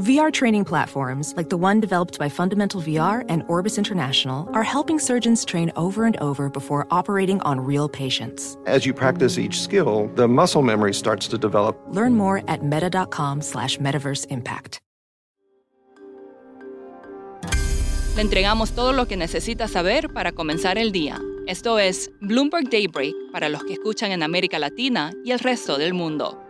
VR training platforms, like the one developed by Fundamental VR and Orbis International, are helping surgeons train over and over before operating on real patients. As you practice each skill, the muscle memory starts to develop. Learn more at meta.com slash metaverse impact. Le entregamos todo lo que necesita saber para comenzar el día. Esto es Bloomberg Daybreak para los que escuchan en América Latina y el resto del mundo.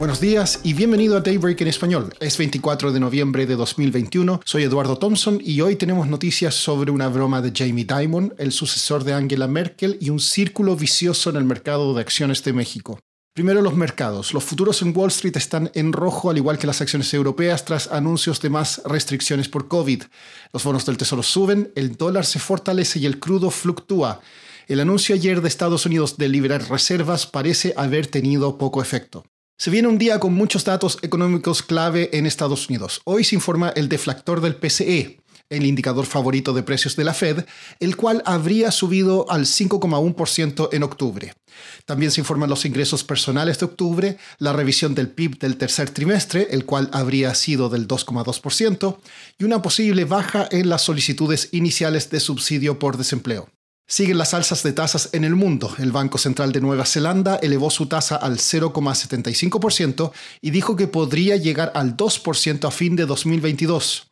Buenos días y bienvenido a Daybreak en español. Es 24 de noviembre de 2021. Soy Eduardo Thompson y hoy tenemos noticias sobre una broma de Jamie Dimon, el sucesor de Angela Merkel, y un círculo vicioso en el mercado de acciones de México. Primero los mercados. Los futuros en Wall Street están en rojo, al igual que las acciones europeas, tras anuncios de más restricciones por COVID. Los bonos del Tesoro suben, el dólar se fortalece y el crudo fluctúa. El anuncio ayer de Estados Unidos de liberar reservas parece haber tenido poco efecto. Se viene un día con muchos datos económicos clave en Estados Unidos. Hoy se informa el deflactor del PCE, el indicador favorito de precios de la Fed, el cual habría subido al 5,1% en octubre. También se informan los ingresos personales de octubre, la revisión del PIB del tercer trimestre, el cual habría sido del 2,2%, y una posible baja en las solicitudes iniciales de subsidio por desempleo. Siguen las alzas de tasas en el mundo. El Banco Central de Nueva Zelanda elevó su tasa al 0,75% y dijo que podría llegar al 2% a fin de 2022.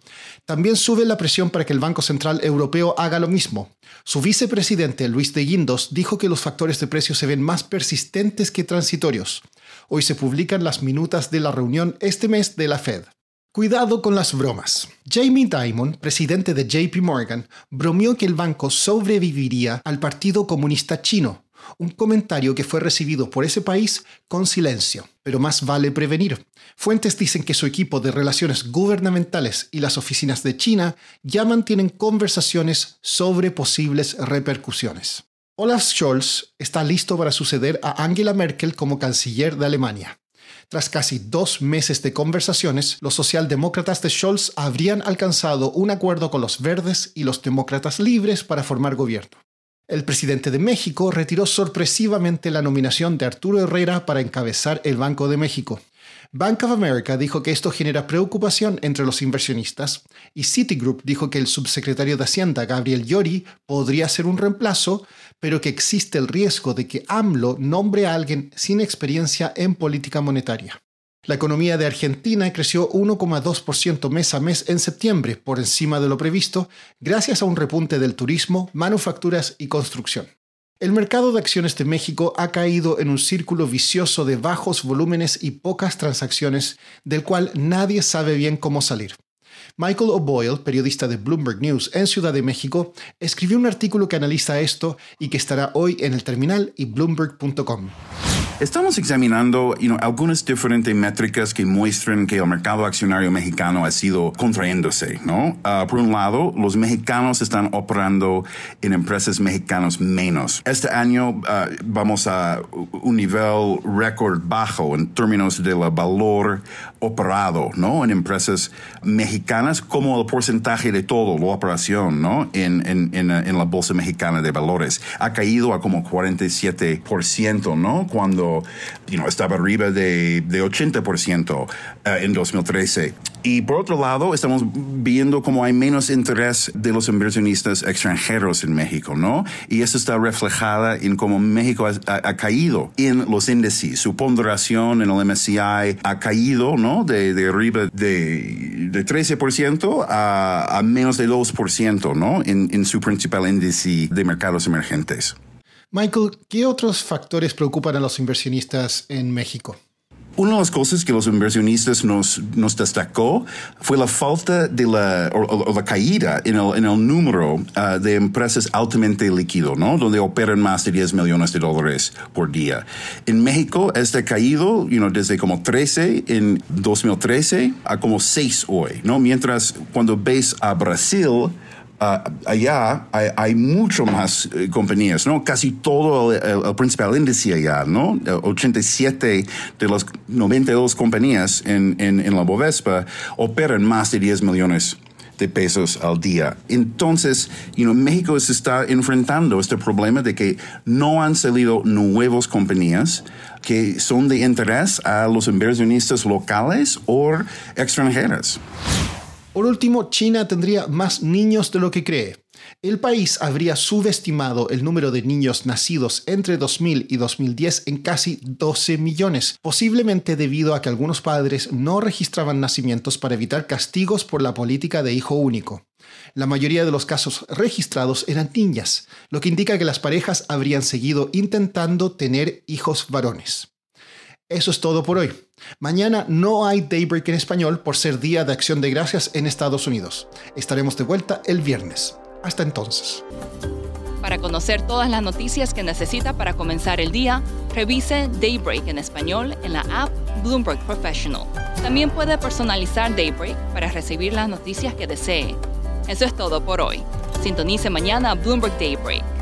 También sube la presión para que el Banco Central Europeo haga lo mismo. Su vicepresidente, Luis de Guindos, dijo que los factores de precios se ven más persistentes que transitorios. Hoy se publican las minutas de la reunión este mes de la Fed. Cuidado con las bromas. Jamie Dimon, presidente de JP Morgan, bromeó que el banco sobreviviría al Partido Comunista Chino, un comentario que fue recibido por ese país con silencio. Pero más vale prevenir. Fuentes dicen que su equipo de relaciones gubernamentales y las oficinas de China ya mantienen conversaciones sobre posibles repercusiones. Olaf Scholz está listo para suceder a Angela Merkel como canciller de Alemania. Tras casi dos meses de conversaciones, los socialdemócratas de Scholz habrían alcanzado un acuerdo con los verdes y los demócratas libres para formar gobierno. El presidente de México retiró sorpresivamente la nominación de Arturo Herrera para encabezar el Banco de México. Bank of America dijo que esto genera preocupación entre los inversionistas y Citigroup dijo que el subsecretario de Hacienda, Gabriel Llori, podría ser un reemplazo, pero que existe el riesgo de que AMLO nombre a alguien sin experiencia en política monetaria. La economía de Argentina creció 1,2% mes a mes en septiembre, por encima de lo previsto, gracias a un repunte del turismo, manufacturas y construcción. El mercado de acciones de México ha caído en un círculo vicioso de bajos volúmenes y pocas transacciones, del cual nadie sabe bien cómo salir. Michael O'Boyle, periodista de Bloomberg News en Ciudad de México, escribió un artículo que analiza esto y que estará hoy en el terminal y bloomberg.com. Estamos examinando algunas diferentes métricas que muestran que el mercado accionario mexicano ha sido contrayéndose. ¿no? Ah, por un lado, los mexicanos están operando en empresas mexicanas menos. Este año ah, vamos a un nivel récord bajo en términos del valor operado ¿no? en empresas mexicanas como el porcentaje de todo la operación ¿no? en, en, en, en la Bolsa Mexicana de Valores. Ha caído a como 47%, ¿no? Cuando cuando estaba arriba de, de 80% eh, en 2013. Y por otro lado, estamos viendo cómo hay menos interés de los inversionistas extranjeros en México, ¿no? Y eso está reflejada en cómo México ha, caído en los índices. Su ponderación en el MSCI ha caído, ¿no? De, de arriba de, de 13% a, a, menos de 2%, ¿no? En, en su principal índice de mercados emergentes. Michael, ¿qué otros factores preocupan a los inversionistas en México? Una de las cosas que los inversionistas nos, nos destacó fue la falta de la, o, la caída en el, en el número uh, de empresas altamente líquido, ¿no? Donde operan más de 10 millones de dólares por día. En México, este caído, you know, desde como 13 en 2013 a como 6 hoy, ¿no? Mientras cuando ves a Brasil, Uh, allá hay, hay, mucho más eh, compañías, ¿no? Casi todo el, principal índice allá, ¿no? 87 de las 92 compañías en, en, en la Bovespa operan más de 10 millones de pesos al día. Entonces, you know, México se está enfrentando este problema de que no han salido nuevas compañías que son de interés a los inversionistas locales o extranjeras. Por último, China tendría más niños de lo que cree. El país habría subestimado el número de niños nacidos entre 2000 y 2010 en casi 12 millones, posiblemente debido a que algunos padres no registraban nacimientos para evitar castigos por la política de hijo único. La mayoría de los casos registrados eran niñas, lo que indica que las parejas habrían seguido intentando tener hijos varones. Eso es todo por hoy. Mañana no hay Daybreak en español por ser Día de Acción de Gracias en Estados Unidos. Estaremos de vuelta el viernes. Hasta entonces. Para conocer todas las noticias que necesita para comenzar el día, revise Daybreak en español en la app Bloomberg Professional. También puede personalizar Daybreak para recibir las noticias que desee. Eso es todo por hoy. Sintonice mañana Bloomberg Daybreak